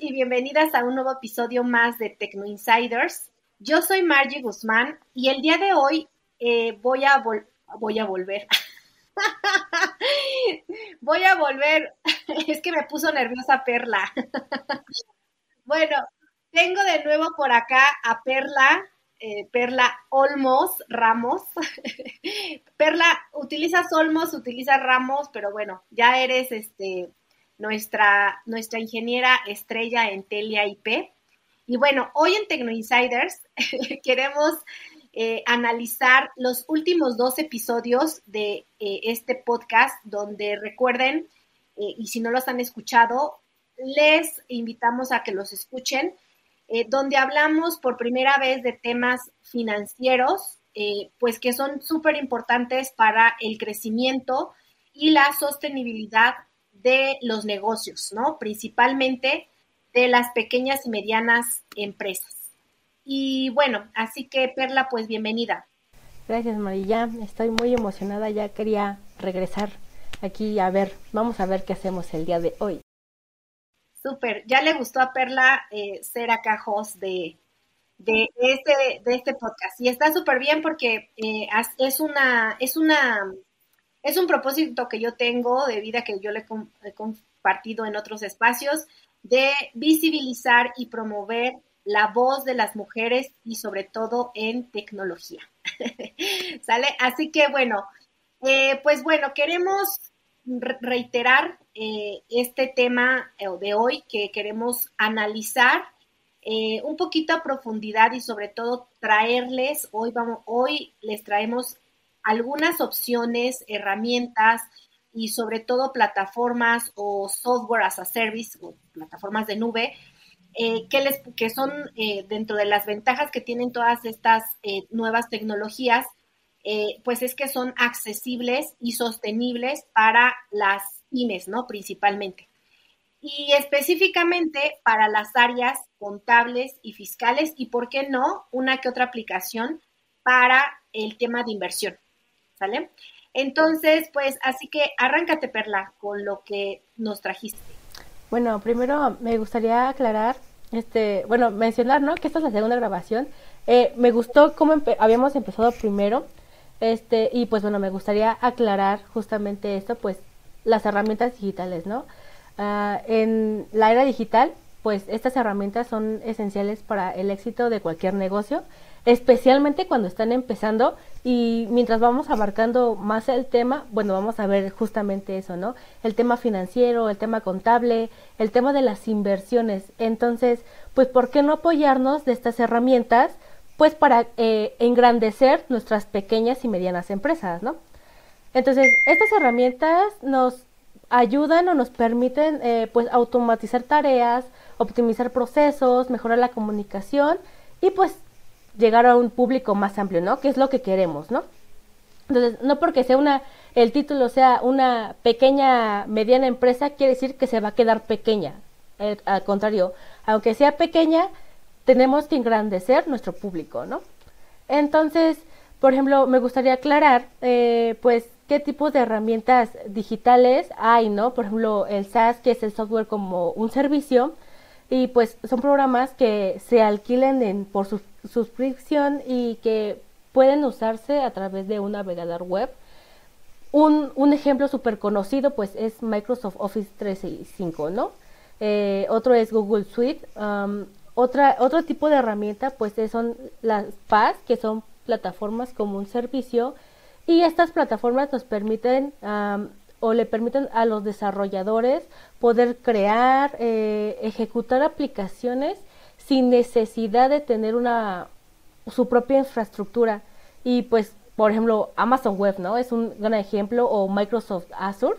y bienvenidas a un nuevo episodio más de Tecno Insiders. Yo soy Margie Guzmán y el día de hoy eh, voy, a voy a volver. voy a volver. es que me puso nerviosa Perla. bueno, tengo de nuevo por acá a Perla, eh, Perla Olmos Ramos. Perla, utilizas Olmos, utilizas Ramos, pero bueno, ya eres este nuestra, nuestra ingeniera estrella en Telia IP. Y bueno, hoy en Tecno Insiders queremos eh, analizar los últimos dos episodios de eh, este podcast, donde recuerden, eh, y si no los han escuchado, les invitamos a que los escuchen, donde hablamos por primera vez de temas financieros, pues que son súper importantes para el crecimiento y la sostenibilidad de los negocios, ¿no? Principalmente de las pequeñas y medianas empresas. Y bueno, así que Perla, pues bienvenida. Gracias Marilla, estoy muy emocionada, ya quería regresar aquí a ver, vamos a ver qué hacemos el día de hoy. Súper, ya le gustó a Perla eh, ser acá host de, de, este, de este podcast y está súper bien porque eh, es una, es una es un propósito que yo tengo de vida que yo le he compartido en otros espacios de visibilizar y promover la voz de las mujeres y sobre todo en tecnología. ¿Sale? Así que bueno, eh, pues bueno, queremos reiterar eh, este tema eh, de hoy que queremos analizar un poquito a profundidad y sobre todo traerles, hoy vamos, hoy les traemos algunas opciones, herramientas y sobre todo plataformas o software as a service o plataformas de nube eh, que, les, que son eh, dentro de las ventajas que tienen todas estas eh, nuevas tecnologías, pues es que son accesibles y sostenibles para las pymes, ¿no? Principalmente. Y específicamente para las áreas contables y fiscales y, ¿por qué no?, una que otra aplicación para el tema de inversión. ¿Sale? Entonces, pues así que arráncate, Perla, con lo que nos trajiste. Bueno, primero me gustaría aclarar, este, bueno, mencionar, ¿no? Que esta es la segunda grabación. Eh, me gustó cómo habíamos empezado primero, este, y pues bueno, me gustaría aclarar justamente esto, pues las herramientas digitales, ¿no? Ah, en la era digital, pues estas herramientas son esenciales para el éxito de cualquier negocio especialmente cuando están empezando y mientras vamos abarcando más el tema, bueno, vamos a ver justamente eso, ¿no? El tema financiero, el tema contable, el tema de las inversiones. Entonces, pues, ¿por qué no apoyarnos de estas herramientas? Pues para eh, engrandecer nuestras pequeñas y medianas empresas, ¿no? Entonces, estas herramientas nos ayudan o nos permiten, eh, pues, automatizar tareas, optimizar procesos, mejorar la comunicación y pues llegar a un público más amplio, ¿no? Que es lo que queremos, ¿no? Entonces, no porque sea una, el título sea una pequeña, mediana empresa, quiere decir que se va a quedar pequeña. Eh, al contrario, aunque sea pequeña, tenemos que engrandecer nuestro público, ¿no? Entonces, por ejemplo, me gustaría aclarar, eh, pues, qué tipo de herramientas digitales hay, ¿no? Por ejemplo, el SaaS, que es el software como un servicio, y pues son programas que se alquilen en, por su suscripción y que pueden usarse a través de un navegador web. Un, un ejemplo súper conocido pues es Microsoft Office 365, ¿no? Eh, otro es Google Suite. Um, otra, otro tipo de herramienta pues son las PaaS, que son plataformas como un servicio y estas plataformas nos permiten um, o le permiten a los desarrolladores poder crear, eh, ejecutar aplicaciones sin necesidad de tener una su propia infraestructura. Y pues, por ejemplo, Amazon Web, ¿no? Es un gran ejemplo, o Microsoft Azure.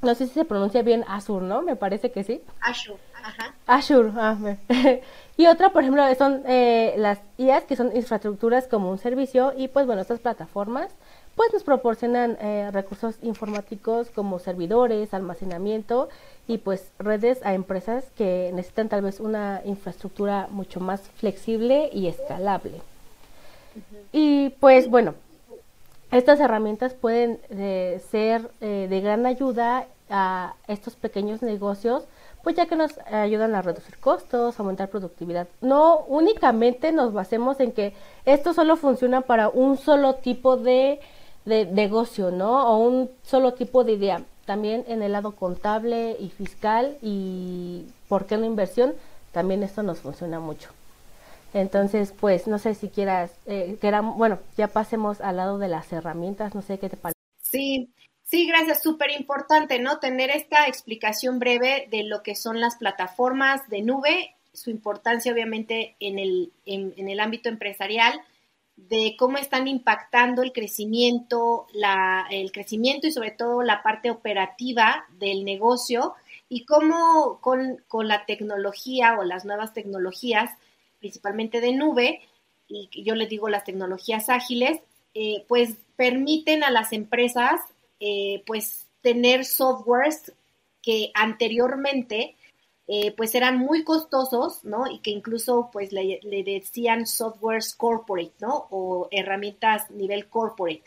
No sé si se pronuncia bien Azure, ¿no? Me parece que sí. Azure, ajá. Azure, ah, y otra, por ejemplo, son eh, las IAS, que son infraestructuras como un servicio, y pues bueno, estas plataformas pues nos proporcionan eh, recursos informáticos como servidores, almacenamiento y pues redes a empresas que necesitan tal vez una infraestructura mucho más flexible y escalable. Y pues bueno, estas herramientas pueden eh, ser eh, de gran ayuda a estos pequeños negocios pues ya que nos ayudan a reducir costos, aumentar productividad. No únicamente nos basemos en que esto solo funciona para un solo tipo de, de negocio, ¿no? O un solo tipo de idea. También en el lado contable y fiscal y, ¿por qué no inversión? También esto nos funciona mucho. Entonces, pues, no sé si quieras, eh, bueno, ya pasemos al lado de las herramientas, no sé qué te parece. Sí, sí, gracias, súper importante, ¿no? Tener esta explicación breve de lo que son las plataformas de nube, su importancia obviamente en el, en, el ámbito empresarial, de cómo están impactando el crecimiento, la, el crecimiento y sobre todo la parte operativa del negocio y cómo con, con la tecnología o las nuevas tecnologías principalmente de nube, y yo les digo las tecnologías ágiles, eh, pues permiten a las empresas eh, pues tener softwares que anteriormente eh, pues eran muy costosos, ¿no? Y que incluso pues le, decían softwares corporate, ¿no? O herramientas nivel corporate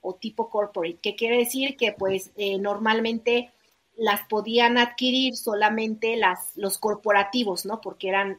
o tipo corporate, que quiere decir que pues normalmente las podían adquirir solamente las, los corporativos, ¿no? Porque eran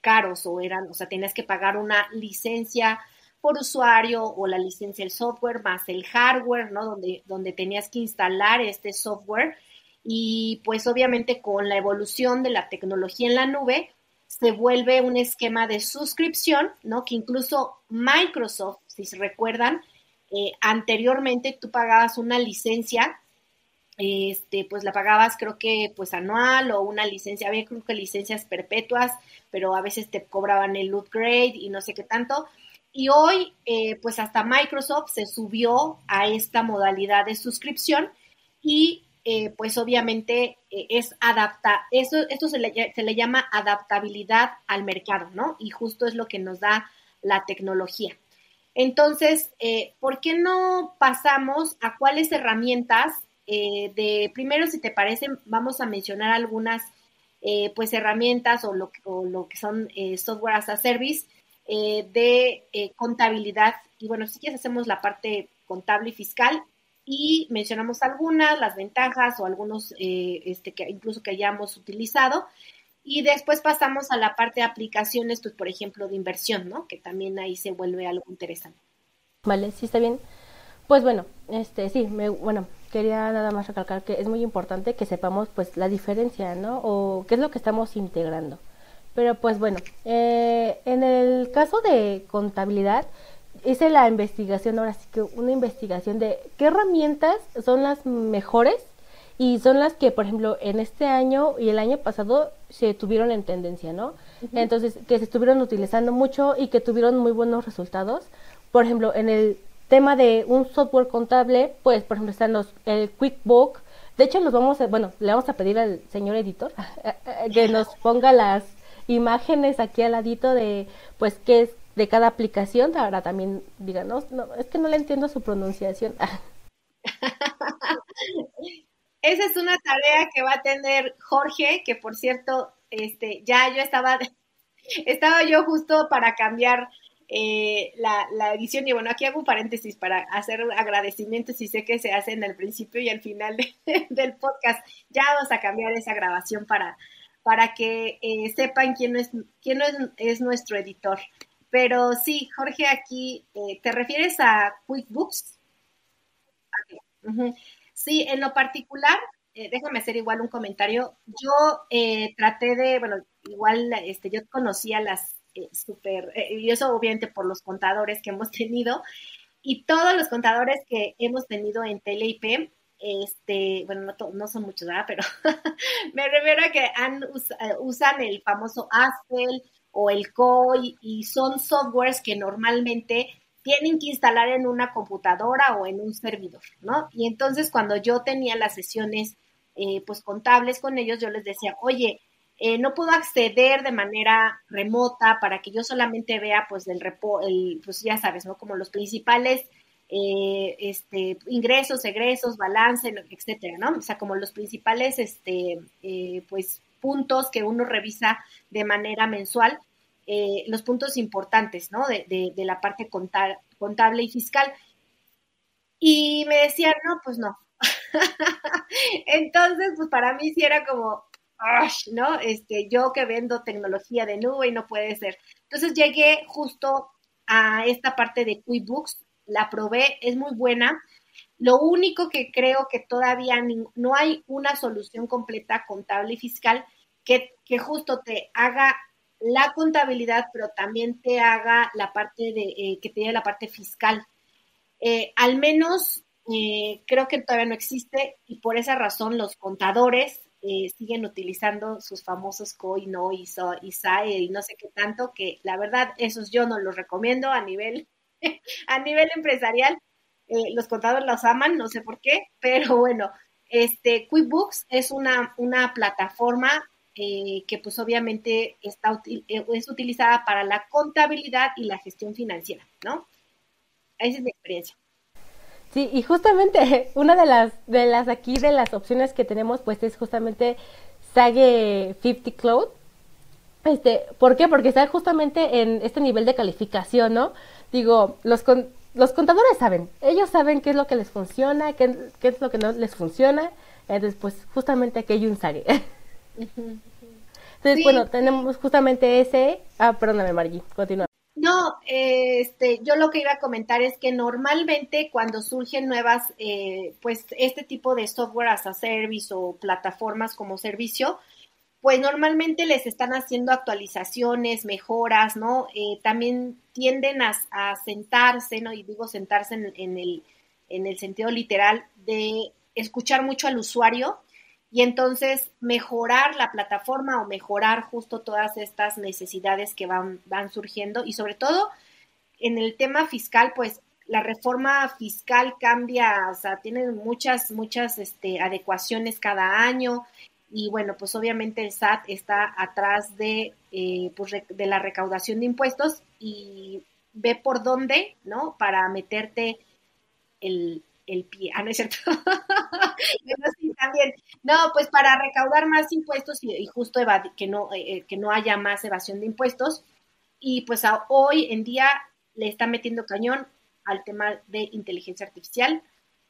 caros o eran, o sea, tenías que pagar una licencia por usuario o la licencia del software más el hardware, ¿no? Donde, donde tenías que instalar este software y pues obviamente con la evolución de la tecnología en la nube se vuelve un esquema de suscripción, ¿no? Que incluso Microsoft, si se recuerdan, eh, anteriormente tú pagabas una licencia este, pues la pagabas creo que pues anual o una licencia, había creo que licencias perpetuas, pero a veces te cobraban el upgrade y no sé qué tanto. Y hoy, eh, pues hasta Microsoft se subió a esta modalidad de suscripción y eh, pues obviamente eh, es adapta, eso, esto se le, se le llama adaptabilidad al mercado, ¿no? Y justo es lo que nos da la tecnología. Entonces, ¿por qué no pasamos a cuáles herramientas eh, de, primero, si te parece, vamos a mencionar algunas eh, pues herramientas o lo, lo que son eh, software as a service de contabilidad. Y bueno, si quieres hacemos la parte contable y fiscal y mencionamos algunas, las ventajas o algunos este, que incluso que hayamos utilizado. Y después pasamos a la parte de aplicaciones, pues por ejemplo, de inversión, ¿no? Que también ahí se vuelve algo interesante. Vale, sí está bien. Pues bueno, este sí, me, bueno, quería nada más recalcar que es muy importante que sepamos pues la diferencia, ¿no? O qué es lo que estamos integrando. Pero pues bueno, eh, en el caso de contabilidad, hice la investigación, ahora sí que una investigación de qué herramientas son las mejores y son las que, por ejemplo, en este año y el año pasado se tuvieron en tendencia, ¿no? Entonces, que se estuvieron utilizando mucho y que tuvieron muy buenos resultados. Por ejemplo, en el tema de un software contable, pues por ejemplo están los el QuickBook. De hecho, nos vamos a, bueno, le vamos a pedir al señor editor que nos ponga las imágenes aquí al ladito de pues qué es de cada aplicación. Ahora también díganos, no, es que no le entiendo su pronunciación. Esa es una tarea que va a tener Jorge, que por cierto, este, ya yo estaba, estaba yo justo para cambiar eh, la, la, edición. Y bueno, aquí hago un paréntesis para hacer agradecimientos y sé que se hacen al principio y al final del podcast. Ya vamos a cambiar esa grabación para, para que eh, sepan quién, es, quién es, nuestro editor. Pero sí, Jorge, aquí, eh, ¿te refieres a QuickBooks? Sí, en lo particular, déjame hacer igual un comentario. Yo traté de, bueno, igual este, yo conocía las eh, súper, eh, y eso obviamente por los contadores que hemos tenido, y todos los contadores que hemos tenido en TeleIP, este, bueno, no, son muchos, ¿verdad? Pero me refiero a que eh, usan el famoso Aspel o el COI y son softwares que normalmente tienen que instalar en una computadora o en un servidor, ¿no? Y entonces cuando yo tenía las sesiones pues contables con ellos, yo les decía, oye, eh, no puedo acceder de manera remota para que yo solamente vea pues del repo, pues ya sabes, ¿no? Como los principales eh, este, ingresos, egresos, balance, etcétera, ¿no? O sea, como los principales este, eh, pues puntos que uno revisa de manera mensual, los puntos importantes, ¿no? De, de, la parte contable y fiscal. Y me decían, no, pues no. Entonces, pues para mí sí era como, ¿no? Este, yo que vendo tecnología de nube y no puede ser. Entonces llegué justo a esta parte de QuickBooks, la probé, es muy buena. Lo único que creo que todavía no hay una solución completa contable y fiscal que, que justo te haga la contabilidad, pero también te haga la parte de, eh, que te dé la parte fiscal. Eh, al menos eh, creo que todavía no existe y por esa razón los contadores siguen utilizando sus famosos COI, no, ISO, ISAE y no sé qué tanto, que la verdad esos yo no los recomiendo a nivel, a nivel empresarial. Los contadores los aman, no sé por qué, pero bueno, este QuickBooks es una, una plataforma eh, que pues obviamente está, eh, es utilizada para la contabilidad y la gestión financiera, ¿no? Esa es mi experiencia. Sí, y justamente una de las, de las aquí, de las opciones que tenemos, pues es justamente Sage 50 Cloud. Este, ¿Por qué? Porque está justamente en este nivel de calificación, ¿no? Digo, los, los contadores saben, ellos saben qué es lo que les funciona, qué, qué es lo que no les funciona. Entonces, pues justamente aquí hay un. Entonces, bueno, tenemos justamente ese. Ah, perdóname, Margie, continúa. No, este, yo lo que iba a comentar es que normalmente cuando surgen nuevas, eh, pues este tipo de software as a service o plataformas como servicio, pues normalmente les están haciendo actualizaciones, mejoras, ¿no? Eh, también tienden a, sentarse, ¿no? Y digo sentarse en, el, en el sentido literal de escuchar mucho al usuario y entonces mejorar la plataforma o mejorar justo todas estas necesidades que van, van surgiendo y sobre todo en el tema fiscal, pues la reforma fiscal cambia, o sea, tiene muchas, muchas este, adecuaciones cada año y bueno, pues obviamente el SAT está atrás de, eh, pues, de la recaudación de impuestos y ve por dónde, ¿no? Para meterte el, el pie. Ah, no es cierto. también. No, pues para recaudar más impuestos y, justo que, no, eh, eh, que no haya más evasión de impuestos. Y pues hoy en día le está metiendo cañón al tema de inteligencia artificial.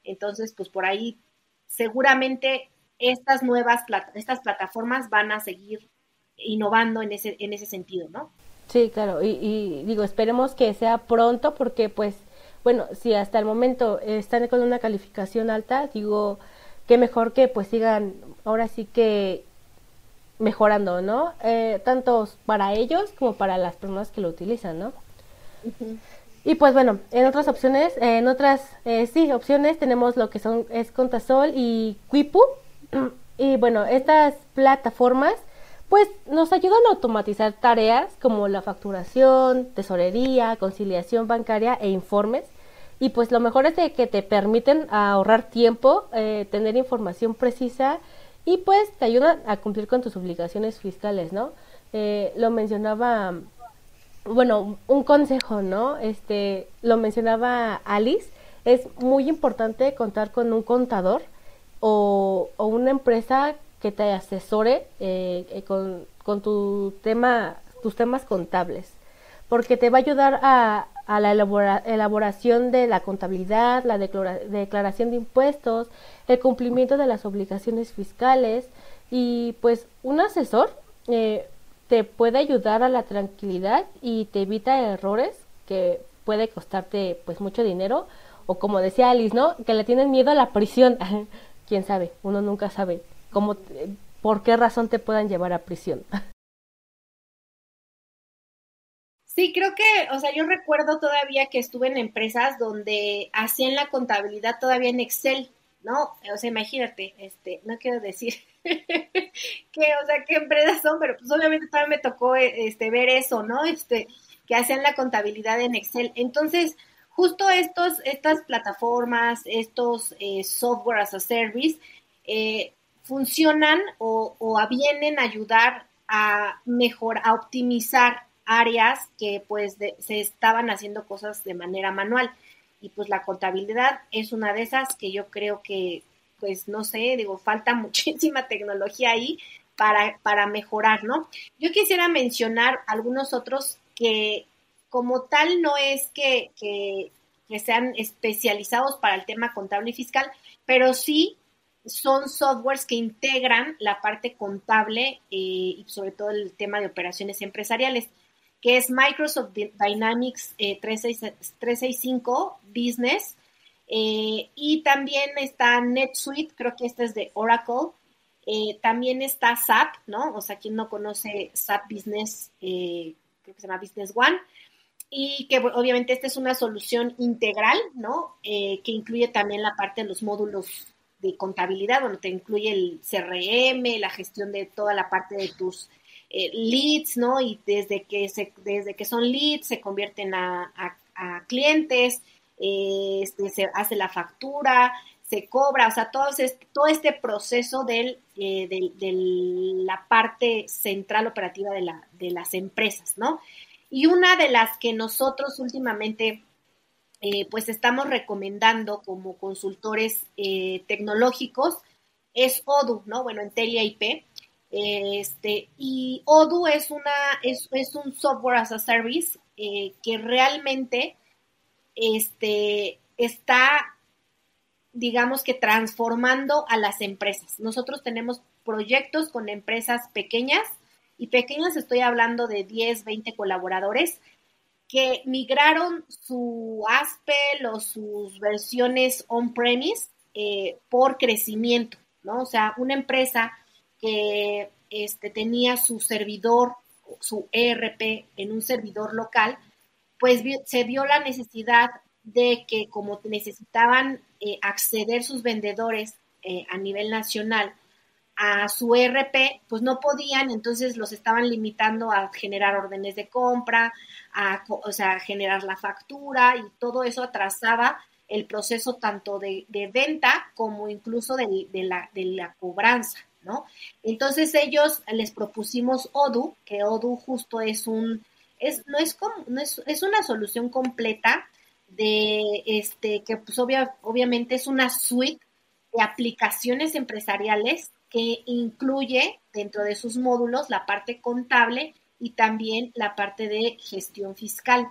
Entonces, pues por ahí seguramente estas nuevas estas plataformas van a seguir innovando en ese, en ese sentido, ¿no? Sí, claro, y, y digo, esperemos que sea pronto porque pues bueno, si hasta el momento están con una calificación alta, digo, qué mejor que pues sigan ahora sí que mejorando, ¿no? Eh, tanto para ellos como para las personas que lo utilizan, ¿no? Y pues bueno, en otras opciones, en otras, eh, sí, opciones tenemos lo que son, es Contasol y Quipu. Y bueno, estas plataformas pues nos ayudan a automatizar tareas como la facturación, tesorería, conciliación bancaria e informes. Y pues lo mejor es de que te permiten ahorrar tiempo, eh, tener información precisa y pues te ayudan a cumplir con tus obligaciones fiscales, ¿no? Eh, lo mencionaba, bueno, un consejo, ¿no? Este, lo mencionaba Alice, es muy importante contar con un contador o, una empresa que te asesore eh, eh, con, con, tu tema, tus temas contables, porque te va a ayudar a, a la elaboración de la contabilidad, la declaración de impuestos, el cumplimiento de las obligaciones fiscales y pues un asesor eh, te puede ayudar a la tranquilidad y te evita errores que puede costarte pues mucho dinero o como decía Alice, ¿no? Que le tienen miedo a la prisión. Quién sabe, uno nunca sabe cómo, por qué razón te puedan llevar a prisión. Sí, creo que, o sea, yo recuerdo todavía que estuve en empresas donde hacían la contabilidad todavía en Excel, ¿no? O sea, imagínate, este, no quiero decir que, o sea, qué empresas son, pero pues obviamente todavía me tocó este ver eso, ¿no? Este, que hacían la contabilidad en Excel. Entonces, justo estos, estas plataformas, estos eh, software as a service, eh, funcionan o, o avienen a ayudar a mejorar, a optimizar áreas que pues se estaban haciendo cosas de manera manual. Y pues la contabilidad es una de esas que yo creo que, pues no sé, digo, falta muchísima tecnología ahí para, para mejorar, ¿no? Yo quisiera mencionar algunos otros que como tal no es que, que, sean especializados para el tema contable y fiscal, pero sí son softwares que integran la parte contable y sobre todo el tema de operaciones empresariales, que es Microsoft Dynamics 365 Business. y también está NetSuite, creo que este es de Oracle, eh, también está SAP, ¿no? O sea, quien no conoce SAP Business, eh, creo que se llama Business One, y que obviamente esta es una solución integral, ¿no? Eh, que incluye también la parte de los módulos de contabilidad, donde te incluye el CRM, la gestión de toda la parte de tus leads, ¿no? Y desde que, se, desde que son leads se convierten a, clientes, este, se hace la factura, se cobra, o sea, todo, este, todo este proceso del, eh, de, la parte central operativa de, la, de, las empresas, ¿no? Y una de las que nosotros últimamente, eh, pues estamos recomendando como consultores eh, tecnológicos es Odoo, ¿no? Bueno, en Telia IP. Este, y Odoo es, una, es, es un software as a service que realmente este, está digamos que transformando a las empresas. Nosotros tenemos proyectos con empresas pequeñas y pequeñas estoy hablando de 10, 20 colaboradores que migraron su Aspel o sus versiones on-premise eh, por crecimiento, ¿no? O sea, una empresa que este, tenía su servidor, su ERP en un servidor local, pues se vio la necesidad de que como necesitaban eh, acceder sus vendedores eh, a nivel nacional a su ERP, pues no podían, entonces los estaban limitando a generar órdenes de compra, a, o sea, generar la factura y todo eso atrasaba el proceso tanto de, venta como incluso de, la, de la cobranza, ¿no? Entonces ellos les propusimos Odoo, que Odoo justo es un, es, no es como, no es, es una solución completa de este, que pues obviamente es una suite de aplicaciones empresariales que incluye dentro de sus módulos la parte contable y también la parte de gestión fiscal.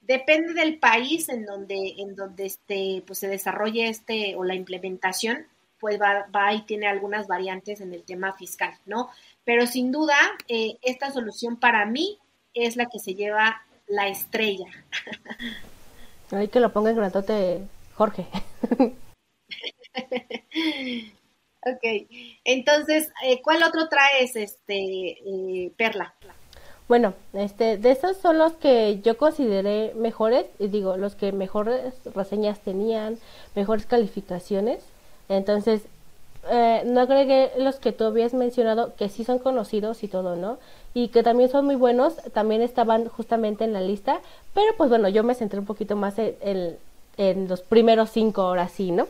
Depende del país en donde, en donde este, pues se desarrolle este o la implementación, pues va, va y tiene algunas variantes en el tema fiscal, ¿no? Pero sin duda, eh, esta solución para mí es la que se lleva la estrella. Hay que lo ponga en grandote Jorge. ok, entonces, eh, ¿cuál otro traes, este, eh, Perla? Bueno, este, de esos son los que yo consideré mejores, y digo, los que mejores reseñas tenían, mejores calificaciones. Entonces, eh, no agregué los que tú habías mencionado, que sí son conocidos y todo, ¿no? Y que también son muy buenos, también estaban justamente en la lista, pero pues bueno, yo me centré un poquito más en, en, los primeros cinco, ahora sí, ¿no?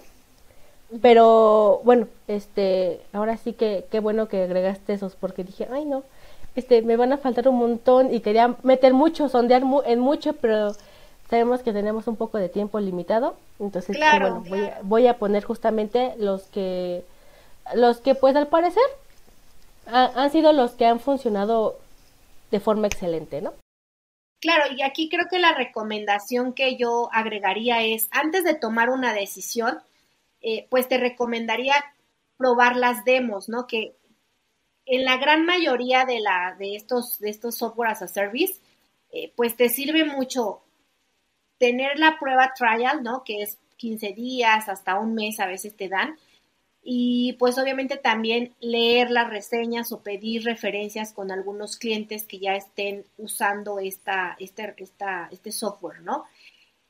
Pero bueno, este, ahora sí que qué bueno que agregaste esos, porque dije, ay no, este, me van a faltar un montón y quería meter mucho, sondear en mucho, pero sabemos que tenemos un poco de tiempo limitado, entonces bueno, voy, a, voy a poner justamente los que los que pues al parecer han sido los que han funcionado de forma excelente, ¿no? Claro, y aquí creo que la recomendación que yo agregaría es, antes de tomar una decisión, eh, pues te recomendaría probar las demos, ¿no? Que en la gran mayoría de, la, de, estos, de estos software as a service, eh, pues te sirve mucho tener la prueba trial, ¿no? Que es 15 días, hasta un mes a veces te dan, y pues obviamente también leer las reseñas o pedir referencias con algunos clientes que ya estén usando esta, este, esta, este software, ¿no?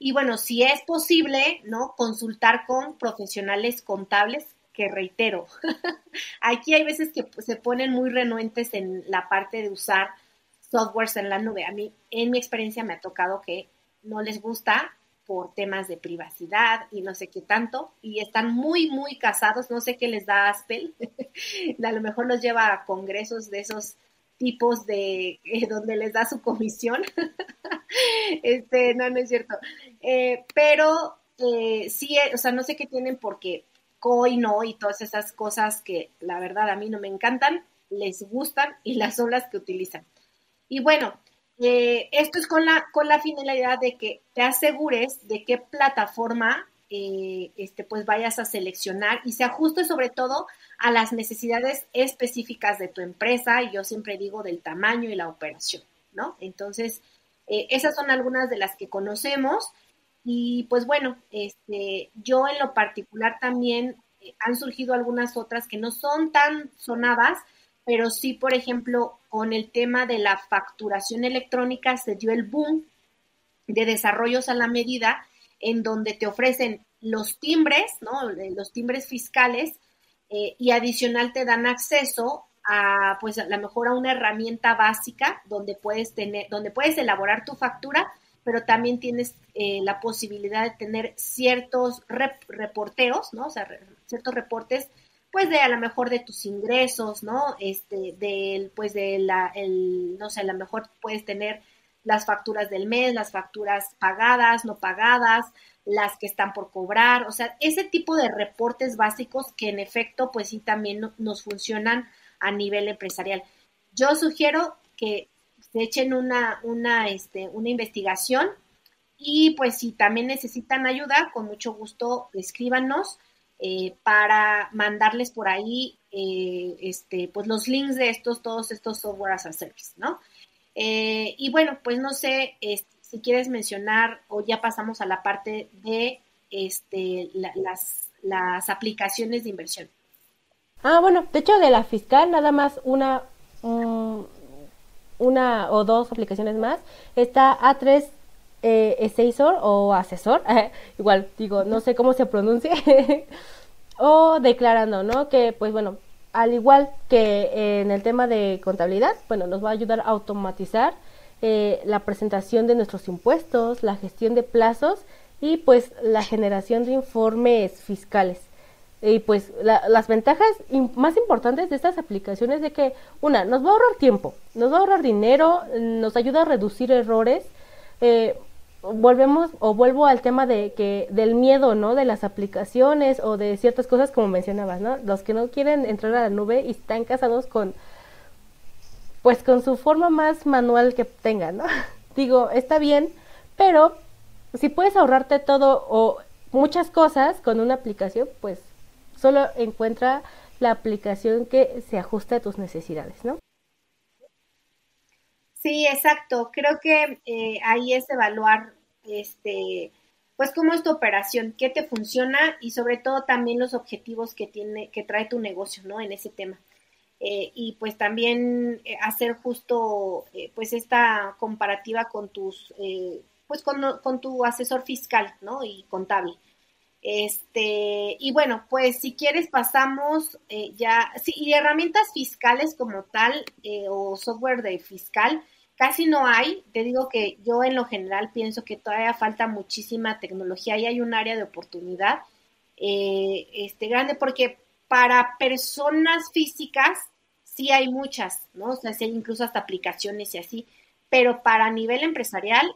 Y bueno, si es posible, ¿no? Consultar con profesionales contables, que reitero, aquí hay veces que se ponen muy renuentes en la parte de usar softwares en la nube. A mí, en mi experiencia, me ha tocado que no les gusta por temas de privacidad y no sé qué tanto, y están muy, muy casados, no sé qué les da Aspel, a lo mejor los lleva a congresos de esos tipos de eh, donde les da su comisión. este, no, no es cierto. Eh, pero eh, sí, o sea, no sé qué tienen porque COI no y todas esas cosas que la verdad a mí no me encantan, les gustan y las son las que utilizan. Y bueno, esto es con la, con la finalidad de que te asegures de qué plataforma eh, este, pues vayas a seleccionar y se ajuste sobre todo a las necesidades específicas de tu empresa y yo siempre digo del tamaño y la operación, ¿no? Entonces, eh, esas son algunas de las que conocemos y pues bueno, este, yo en lo particular también eh, han surgido algunas otras que no son tan sonadas, pero sí, por ejemplo, con el tema de la facturación electrónica se dio el boom de desarrollos a la medida en donde te ofrecen los timbres, ¿no? Los timbres fiscales eh, y adicional te dan acceso a, pues, a lo mejor a una herramienta básica donde puedes tener, donde puedes elaborar tu factura, pero también tienes eh, la posibilidad de tener ciertos reporteos, ¿no? O sea, ciertos reportes, pues de a lo mejor de tus ingresos, ¿no? Este, del, pues de la, el, no sé, a lo mejor puedes tener las facturas del mes, las facturas pagadas, no pagadas, las que están por cobrar, o sea, ese tipo de reportes básicos que en efecto, pues sí, también nos funcionan a nivel empresarial. Yo sugiero que se echen una, una, este, una investigación y pues si también necesitan ayuda, con mucho gusto escríbanos eh, para mandarles por ahí eh, este, pues los links de estos, todos estos software as a service, ¿no? Eh, y bueno, pues no sé si quieres mencionar o ya pasamos a la parte de este, las, las aplicaciones de inversión. Ah, bueno, de hecho de la fiscal nada más una, una o dos aplicaciones más. Está A3 eh, o asesor, igual digo, no sé cómo se pronuncia, o declarando, ¿no? Que pues bueno, al igual que en el tema de contabilidad, bueno, nos va a ayudar a automatizar eh, la presentación de nuestros impuestos, la gestión de plazos y pues la generación de informes fiscales. Y pues las ventajas más importantes de estas aplicaciones de que, una, nos va a ahorrar tiempo, nos va a ahorrar dinero, nos ayuda a reducir errores. Eh, volvemos o vuelvo al tema de que del miedo, ¿no? De las aplicaciones o de ciertas cosas como mencionabas, ¿no? Los que no quieren entrar a la nube y están casados con pues con su forma más manual que tengan, ¿no? Digo, está bien, pero si puedes ahorrarte todo o muchas cosas con una aplicación, pues solo encuentra la aplicación que se ajuste a tus necesidades, ¿no? Sí, exacto. Creo que eh, ahí es evaluar, este, pues cómo es tu operación, qué te funciona y sobre todo también los objetivos que tiene, que trae tu negocio, ¿no? En ese tema. Eh, y pues también eh, hacer justo, pues esta comparativa con tus, pues con, con, tu asesor fiscal, ¿no? Y contable. Este, y bueno, pues si quieres pasamos eh, ya, sí, y herramientas fiscales como tal eh, o software de fiscal, casi no hay. Te digo que yo en lo general pienso que todavía falta muchísima tecnología y hay un área de oportunidad eh, este, grande porque para personas físicas sí hay muchas, ¿no? O sea, sí hay incluso hasta aplicaciones y así, pero para nivel empresarial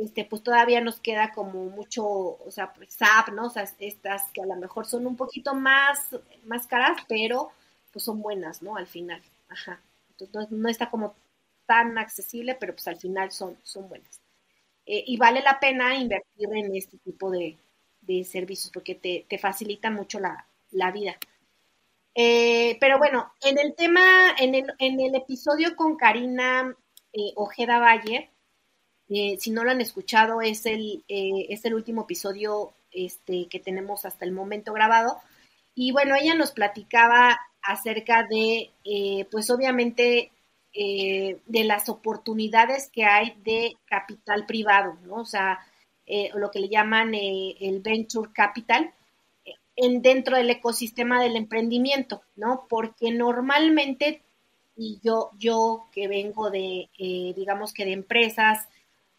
este, pues todavía nos queda como mucho, o sea, pues SAP, ¿no? O sea, estas que a lo mejor son un poquito más, más caras, pero pues son buenas, ¿no? Al final, ajá. Entonces no, está como tan accesible, pero pues al final son, son buenas. Eh, y vale la pena invertir en este tipo de, servicios porque te, te facilitan mucho la, vida. Eh, pero bueno, en el tema, en el, en el episodio con Karina eh, Ojeda Valle, eh, si no lo han escuchado, es el, eh, es el último episodio este, que tenemos hasta el momento grabado. Y bueno, ella nos platicaba acerca de, eh, pues obviamente, de las oportunidades que hay de capital privado, ¿no? O sea, lo que le llaman el venture capital en, dentro del ecosistema del emprendimiento, ¿no? Porque normalmente, y yo, yo que vengo de, digamos que de empresas,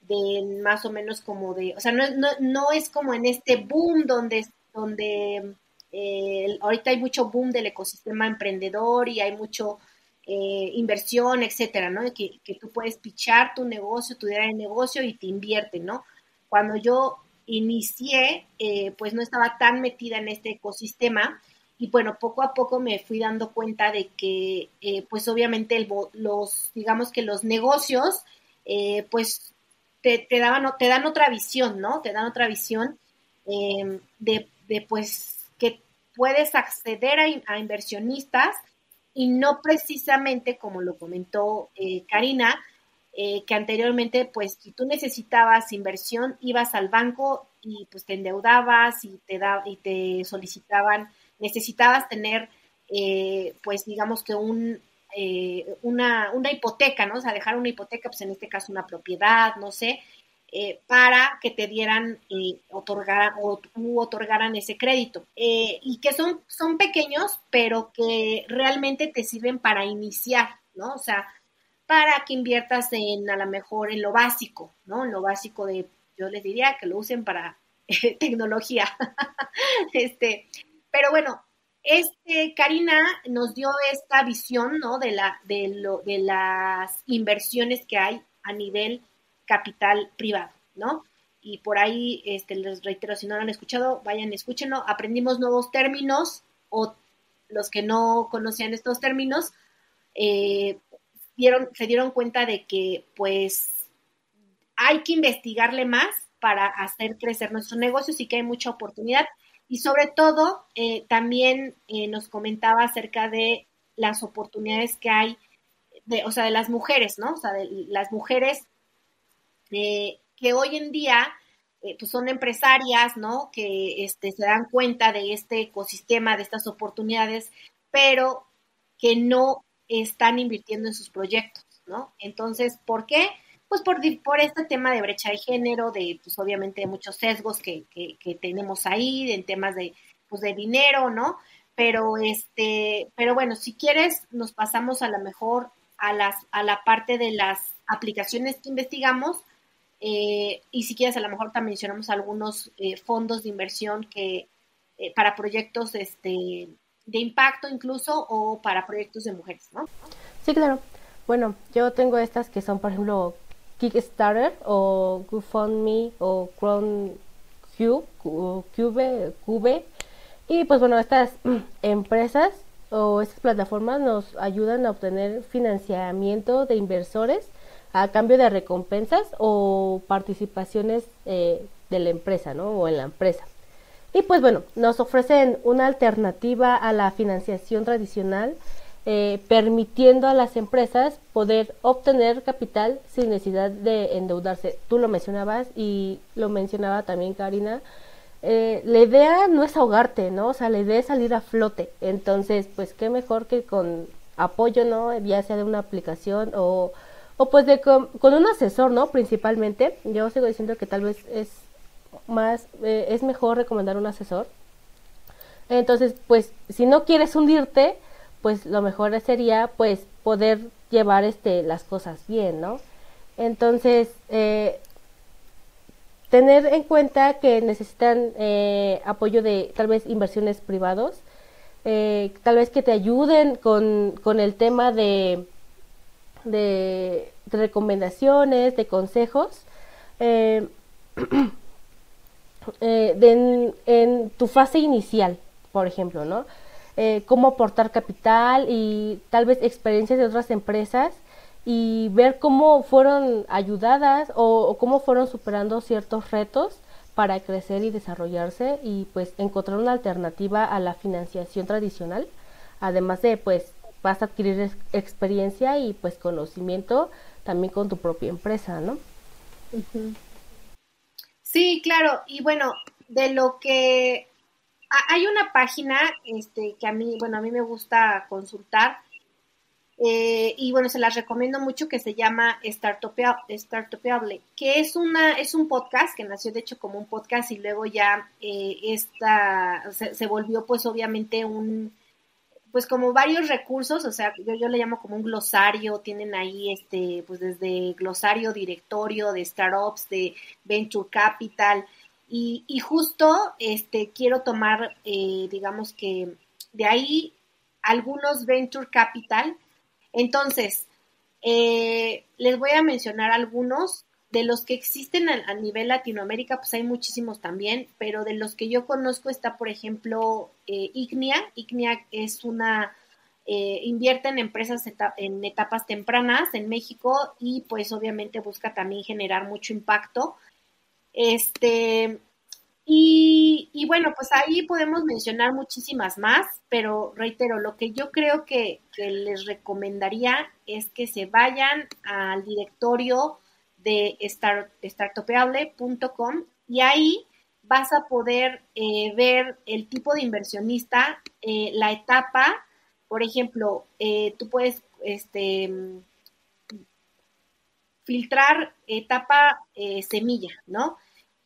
de más o menos como de, o sea, no, no, no es como en este boom donde, donde eh, ahorita hay mucho boom del ecosistema emprendedor y hay mucho eh, inversión, etcétera, ¿no? Que, que tú puedes pichar tu negocio, tu idea de negocio y te invierte, ¿no? Cuando yo inicié, eh, pues no estaba tan metida en este ecosistema y bueno, poco a poco me fui dando cuenta de que, pues obviamente el, los, digamos que los negocios, pues te, daban, te dan otra visión, ¿no? Te dan otra visión em, de, pues que puedes acceder a, inversionistas y no precisamente como lo comentó eh, Karina, eh, que anteriormente, pues, si tú necesitabas inversión, ibas al banco y pues te endeudabas y te, da, y te solicitaban, necesitabas tener, eh, pues, digamos que un, eh, una, una, hipoteca, ¿no? O sea, dejar una hipoteca, pues en este caso una propiedad, no sé, para que te dieran otorgar, o otorgaran ese crédito. y que son, son pequeños, pero que realmente te sirven para iniciar, ¿no? O sea, para que inviertas en a lo mejor en lo básico, ¿no? En lo básico de, yo les diría que lo usen para tecnología. este, pero bueno, este, Karina nos dio esta visión, ¿no? De, la, de, lo, de las inversiones que hay a nivel capital privado, ¿no? Y por ahí, este, les reitero, si no lo han escuchado, vayan, escúchenlo. Aprendimos nuevos términos o los que no conocían estos términos, eh, se dieron cuenta de que pues hay que investigarle más para hacer crecer nuestros negocios y que hay mucha oportunidad. Y sobre todo, eh, también eh, nos comentaba acerca de las oportunidades que hay, de, o sea, de las mujeres, ¿no? O sea, de las mujeres eh, que hoy en día pues son empresarias, ¿no? Que este, se dan cuenta de este ecosistema, de estas oportunidades, pero que no están invirtiendo en sus proyectos, ¿no? Entonces, ¿por qué? Pues por, por este tema de brecha de género, de, pues obviamente muchos sesgos que, que, tenemos ahí, en temas de, pues de dinero, ¿no? Pero este, pero bueno, si quieres, nos pasamos a lo mejor a las, a la parte de las aplicaciones que investigamos, eh, y si quieres, a lo mejor también mencionamos algunos eh, fondos de inversión que eh, para proyectos este, de impacto incluso o para proyectos de mujeres, ¿no? Sí, claro. Bueno, yo tengo estas que son, por ejemplo, Kickstarter o GoFundMe o Crown Cube, Cube, y pues bueno, estas empresas o estas plataformas nos ayudan a obtener financiamiento de inversores a cambio de recompensas o participaciones eh, de la empresa, ¿no? O en la empresa. Y pues bueno, nos ofrecen una alternativa a la financiación tradicional, eh, permitiendo a las empresas poder obtener capital sin necesidad de endeudarse. Tú lo mencionabas y lo mencionaba también Karina. Eh, la idea no es ahogarte, ¿no? O sea, la idea es salir a flote. Entonces, pues qué mejor que con apoyo, ¿no? Ya sea de una aplicación o, o pues con un asesor, ¿no? Principalmente. Yo sigo diciendo que tal vez es más, eh, es mejor recomendar un asesor. Entonces, pues, si no quieres hundirte, pues lo mejor sería, pues, poder llevar este, las cosas bien, ¿no? Entonces, eh, tener en cuenta que necesitan eh, apoyo de tal vez inversiones privados, tal vez que te ayuden con, con el tema de, de, de recomendaciones, de consejos. eh, en, tu fase inicial, por ejemplo, ¿no? Eh, cómo aportar capital y tal vez experiencias de otras empresas y ver cómo fueron ayudadas o, cómo fueron superando ciertos retos para crecer y desarrollarse y pues encontrar una alternativa a la financiación tradicional, además de pues vas a adquirir experiencia y pues conocimiento también con tu propia empresa, ¿no? Sí, claro. Y bueno, de lo que hay una página este, que a mí, bueno, a mí me gusta consultar. Eh, y bueno, se las recomiendo mucho que se llama Startupiable, que es una, es un podcast que nació de hecho como un podcast y luego ya eh, esta, se, volvió pues obviamente un, pues como varios recursos, o sea, yo, yo le llamo como un glosario, tienen ahí este, pues desde glosario, directorio de startups, de venture capital, y, y justo este, quiero tomar, eh, digamos que de ahí algunos venture capital. Entonces, eh, les voy a mencionar algunos de los que existen a, nivel Latinoamérica, pues hay muchísimos también, pero de los que yo conozco está, por ejemplo, eh, Ignia. Ignia es una, eh, invierte en empresas en etapas tempranas en México y pues obviamente busca también generar mucho impacto. Este, Y, bueno, pues ahí podemos mencionar muchísimas más, pero reitero, lo que yo creo que, les recomendaría es que se vayan al directorio de start, y ahí vas a poder eh, ver el tipo de inversionista, eh, la etapa, por ejemplo, eh, tú puedes este, filtrar etapa semilla, ¿no?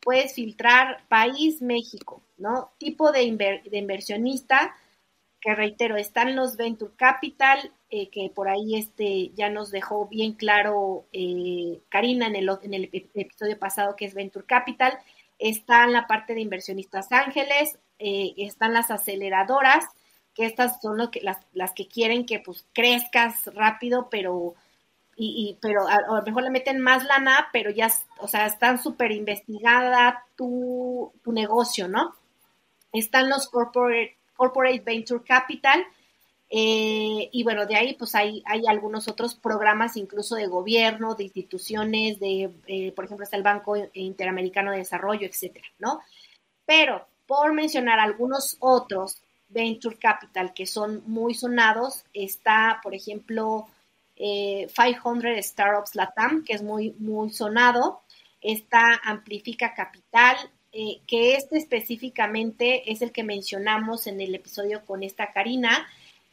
puedes filtrar país México, ¿no? Tipo de, inversionista, que reitero, están los Venture Capital, eh, que por ahí este, ya nos dejó bien claro eh, Karina en el, en el episodio pasado que es Venture Capital, está en la parte de inversionistas ángeles, eh, están las aceleradoras, que estas son las, las que quieren que pues crezcas rápido, pero y, pero a, lo mejor le meten más lana, pero ya, o sea, están súper investigada tu, tu, negocio, ¿no? Están los corporate, corporate venture capital, eh, y bueno, de ahí pues hay, hay algunos otros programas incluso de gobierno, de instituciones, de, eh, por ejemplo, está el Banco Interamericano de Desarrollo, etcétera, ¿no? Pero por mencionar algunos otros venture capital que son muy sonados, está, por ejemplo, 500 eh, Startups Latam, que es muy, muy sonado. Está Amplifica Capital, eh, que este específicamente es el que mencionamos en el episodio con esta Karina,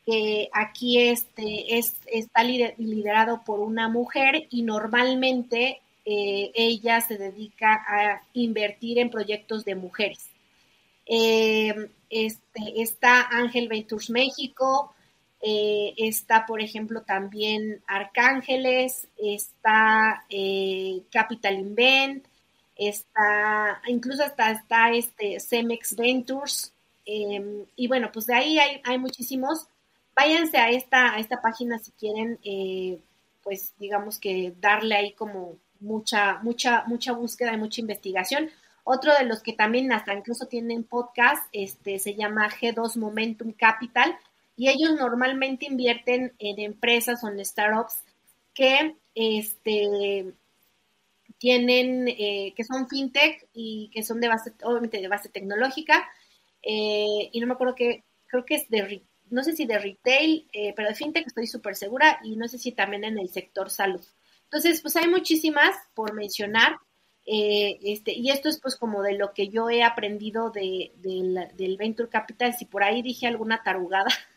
que aquí este, es, está liderado por una mujer y normalmente eh, ella se dedica a invertir en proyectos de mujeres. este, está Ángel Ventures México, eh, está, por ejemplo, también Arcángeles, está eh, Capital Invent, está, incluso hasta está este Cemex Ventures, em, y bueno, pues de ahí hay, muchísimos. Váyanse a esta, a esta página si quieren, eh, pues digamos que darle ahí como mucha, mucha, mucha búsqueda y mucha investigación. Otro de los que también hasta incluso tienen podcast, este, se llama G2 Momentum Capital, y ellos normalmente invierten en empresas o en startups que este, tienen, eh, que son fintech y que son de base, obviamente de base tecnológica, eh, y no me acuerdo que, creo que es de, no sé si de retail, eh, pero de fintech estoy súper segura, y no sé si también en el sector salud. Entonces, pues hay muchísimas por mencionar, este, y esto es pues como de lo que yo he aprendido de, del Venture Capital, si por ahí dije alguna tarugada,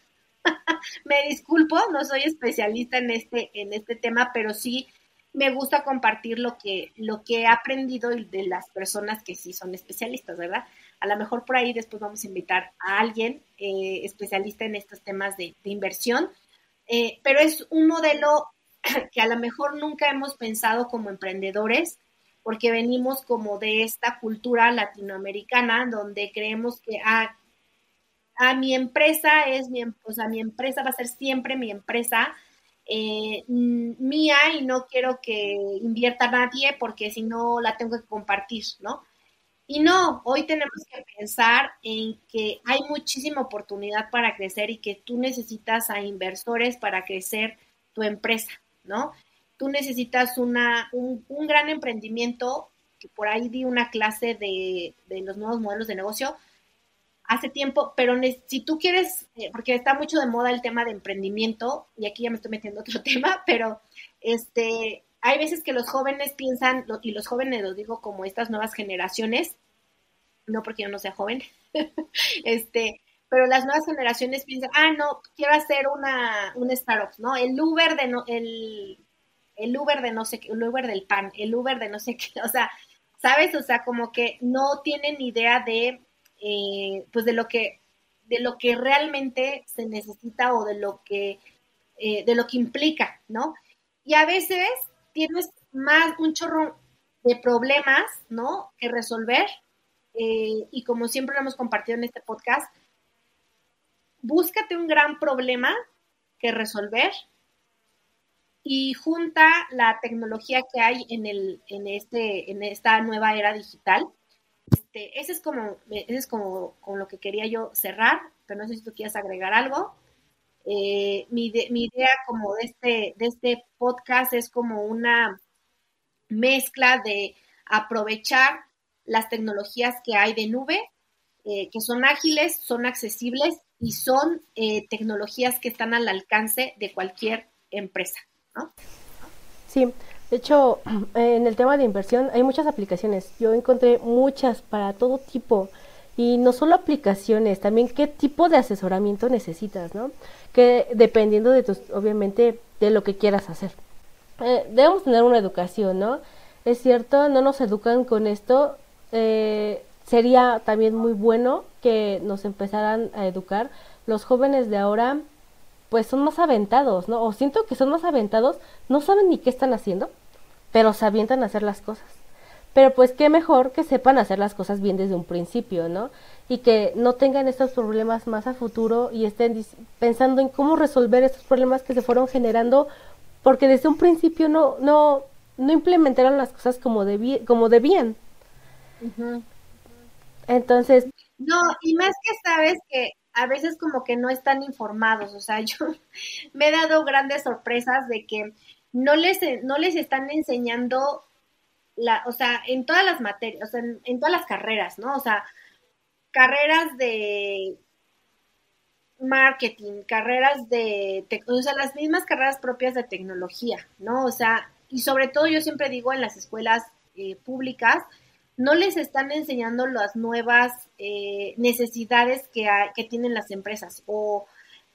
me disculpo, no soy especialista en este, en este tema, pero sí me gusta compartir lo que, lo que he aprendido de las personas que sí son especialistas, ¿verdad? A lo mejor por ahí después vamos a invitar a alguien eh, especialista en estos temas de, inversión, eh, pero es un modelo que a lo mejor nunca hemos pensado como emprendedores, porque venimos como de esta cultura latinoamericana donde creemos que, ah, a mi empresa es mi, o sea, mi empresa va a ser siempre mi empresa eh, mía y no quiero que invierta nadie porque si no la tengo que compartir, ¿no? Y no, hoy tenemos que pensar en que hay muchísima oportunidad para crecer y que tú necesitas a inversores para crecer tu empresa, ¿no? Tú necesitas una, un, gran emprendimiento, que por ahí di una clase de, de los nuevos modelos de negocio, hace tiempo, pero si tú quieres, eh, porque está mucho de moda el tema de emprendimiento, y aquí ya me estoy metiendo otro tema, pero este, hay veces que los jóvenes piensan, y los jóvenes los digo como estas nuevas generaciones, no porque yo no sea joven, este, pero las nuevas generaciones piensan, ah, no, quiero hacer una, un startup, ¿no? El Uber de no, el, el Uber de no sé qué, el Uber del pan, el Uber de no sé qué, o sea, ¿sabes? O sea, como que no tienen idea de eh, pues de lo que de lo que realmente se necesita o de lo que eh, de lo que implica, ¿no? Y a veces tienes más un chorro de problemas, ¿no? Que resolver eh, y como siempre lo hemos compartido en este podcast, búscate un gran problema que resolver y junta la tecnología que hay en, el, en, este, en esta nueva era digital este, ese es como, ese es como, lo que quería yo cerrar, pero no sé si tú quieres agregar algo. Eh, mi, idea como de este, de este podcast es como una mezcla de aprovechar las tecnologías que hay de nube, eh, que son ágiles, son accesibles y son eh, tecnologías que están al alcance de cualquier empresa, ¿no? Sí, de hecho, en el tema de inversión hay muchas aplicaciones. Yo encontré muchas para todo tipo. Y no solo aplicaciones, también qué tipo de asesoramiento necesitas, ¿no? Que dependiendo de tus, obviamente, de lo que quieras hacer. Eh, debemos tener una educación, ¿no? Es cierto, no nos educan con esto. Eh, sería también muy bueno que nos empezaran a educar. Los jóvenes de ahora, pues son más aventados, ¿no? O siento que son más aventados, no saben ni qué están haciendo, pero se avientan a hacer las cosas. Pero pues qué mejor que sepan hacer las cosas bien desde un principio, ¿no? Y que no tengan estos problemas más a futuro y estén pensando en cómo resolver estos problemas que se fueron generando porque desde un principio no no no implementaron las cosas como como debían. Entonces, no, y más que sabes que a veces como que no están informados, o sea, yo me he dado grandes sorpresas de que no les no les están enseñando la, o sea, en todas las materias, o sea, en, todas las carreras, ¿no? O sea, carreras de marketing, carreras de, o sea, las mismas carreras propias de tecnología, ¿no? O sea, y sobre todo yo siempre digo en las escuelas eh, públicas, no les están enseñando las nuevas eh, necesidades que, que tienen las empresas o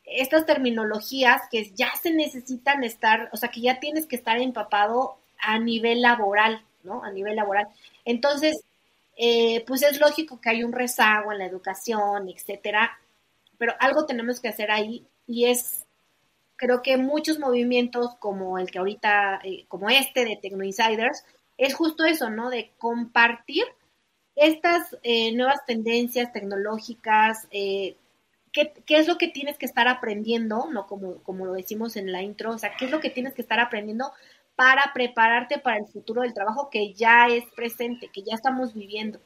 estas terminologías que ya se necesitan estar, o sea, que ya tienes que estar empapado a nivel laboral, ¿no? A nivel laboral. Entonces, eh, pues es lógico que hay un rezago en la educación, etcétera, pero algo tenemos que hacer ahí y es, creo que muchos movimientos como el que ahorita, eh, como este de Techno Insiders, es justo eso, ¿no? De compartir estas eh, nuevas tendencias tecnológicas, ¿qué, ¿qué, es lo que tienes que estar aprendiendo, ¿no? Como, como lo decimos en la intro, o sea, ¿qué es lo que tienes que estar aprendiendo para prepararte para el futuro del trabajo que ya es presente, que ya estamos viviendo.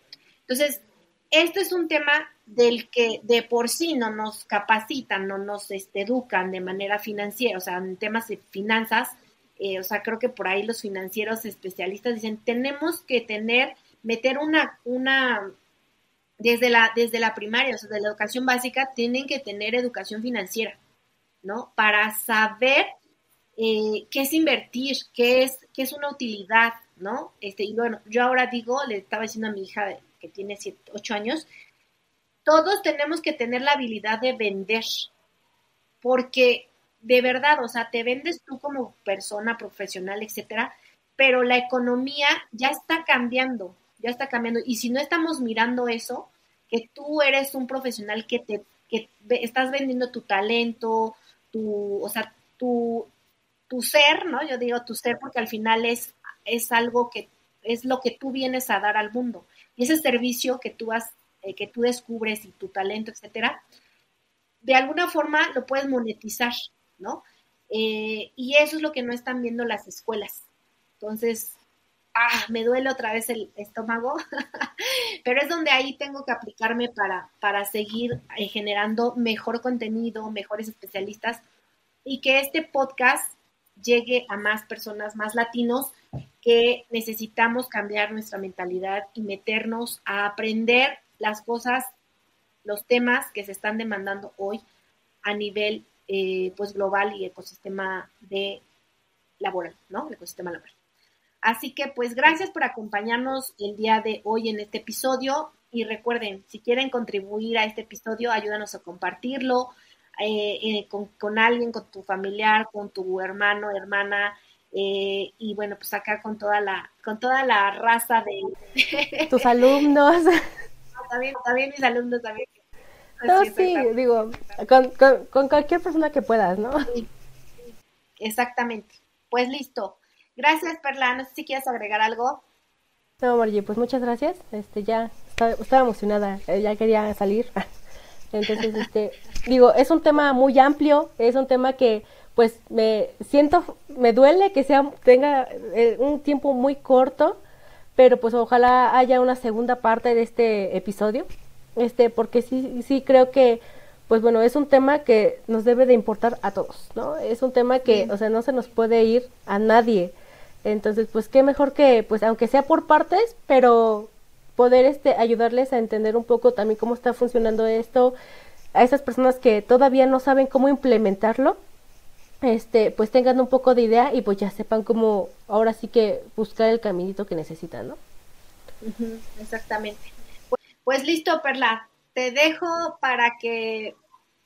Entonces, este es un tema del que de por sí no nos capacitan, no nos este, educan de manera financiera, o sea, en temas de finanzas, eh, o sea, creo que por ahí los financieros especialistas dicen, tenemos que tener, meter una, una, desde la, desde la primaria, o sea, de la educación básica, tienen que tener educación financiera, ¿no? Para saber eh, qué es invertir, qué es, qué es una utilidad, ¿no? Este, y bueno, yo ahora digo, le estaba diciendo a mi hija que tiene siete, 8 años, todos tenemos que tener la habilidad de vender, porque de verdad, o sea, te vendes tú como persona profesional, etcétera, pero la economía ya está cambiando, ya está cambiando. Y si no estamos mirando eso, que tú eres un profesional que te que estás vendiendo tu talento, tu, o sea, tu, tu ser, ¿no? Yo digo tu ser porque al final es, es algo que es lo que tú vienes a dar al mundo. Y ese servicio que tú has, eh, que tú descubres y tu talento, etcétera, de alguna forma lo puedes monetizar, Eh, y eso es lo que no están viendo las escuelas. Entonces, ah, me duele otra vez el estómago, pero es donde ahí tengo que aplicarme para, para seguir eh, generando mejor contenido, mejores especialistas y que este podcast llegue a más personas, más latinos, que necesitamos cambiar nuestra mentalidad y meternos a aprender las cosas, los temas que se están demandando hoy a nivel eh, pues global y ecosistema de laboral, ¿no? El ecosistema laboral. Así que pues gracias por acompañarnos el día de hoy en este episodio y recuerden, si quieren contribuir a este episodio, ayúdanos a compartirlo, eh, eh, con, alguien, con tu familiar, con tu hermano, hermana, eh, y bueno, pues acá con toda la, con toda la raza de tus alumnos. también, también mis alumnos también. No, sí, digo, con, con, cualquier persona que puedas, ¿no? Exactamente. Pues listo. Gracias, Perla. No sé si quieres agregar algo. No, Margie, pues muchas gracias. Este, ya estaba, estaba emocionada, ya quería salir. Entonces, este, digo, es un tema muy amplio, es un tema que pues me siento, me duele que sea, tenga eh, un tiempo muy corto, pero pues ojalá haya una segunda parte de este episodio, este, porque sí, sí creo que, pues bueno, es un tema que nos debe de importar a todos, ¿no? Es un tema que, o sea, no se nos puede ir a nadie. Entonces, pues qué mejor que, pues aunque sea por partes, pero poder este, ayudarles a entender un poco también cómo está funcionando esto, a esas personas que todavía no saben cómo implementarlo, este, pues tengan un poco de idea y pues ya sepan cómo ahora sí que buscar el caminito que necesitan, ¿no? exactamente. Pues, listo, Perla, te dejo para que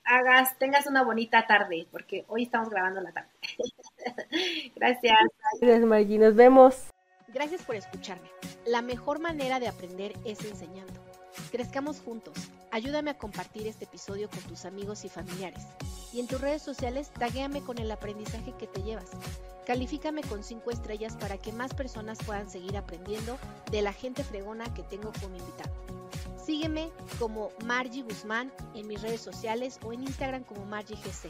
hagas, tengas una bonita tarde, porque hoy estamos grabando la tarde. Gracias. Gracias, Margie. Nos vemos. Gracias por escucharme. La mejor manera de aprender es enseñando. Crezcamos juntos. Ayúdame a compartir este episodio con tus amigos y familiares. Y en tus redes sociales, taguéame con el aprendizaje que te llevas. Califícame con 5 estrellas para que más personas puedan seguir aprendiendo de la gente fregona que tengo como invitado. Sígueme como Margie Guzmán en mis redes sociales o en Instagram como MargieGC.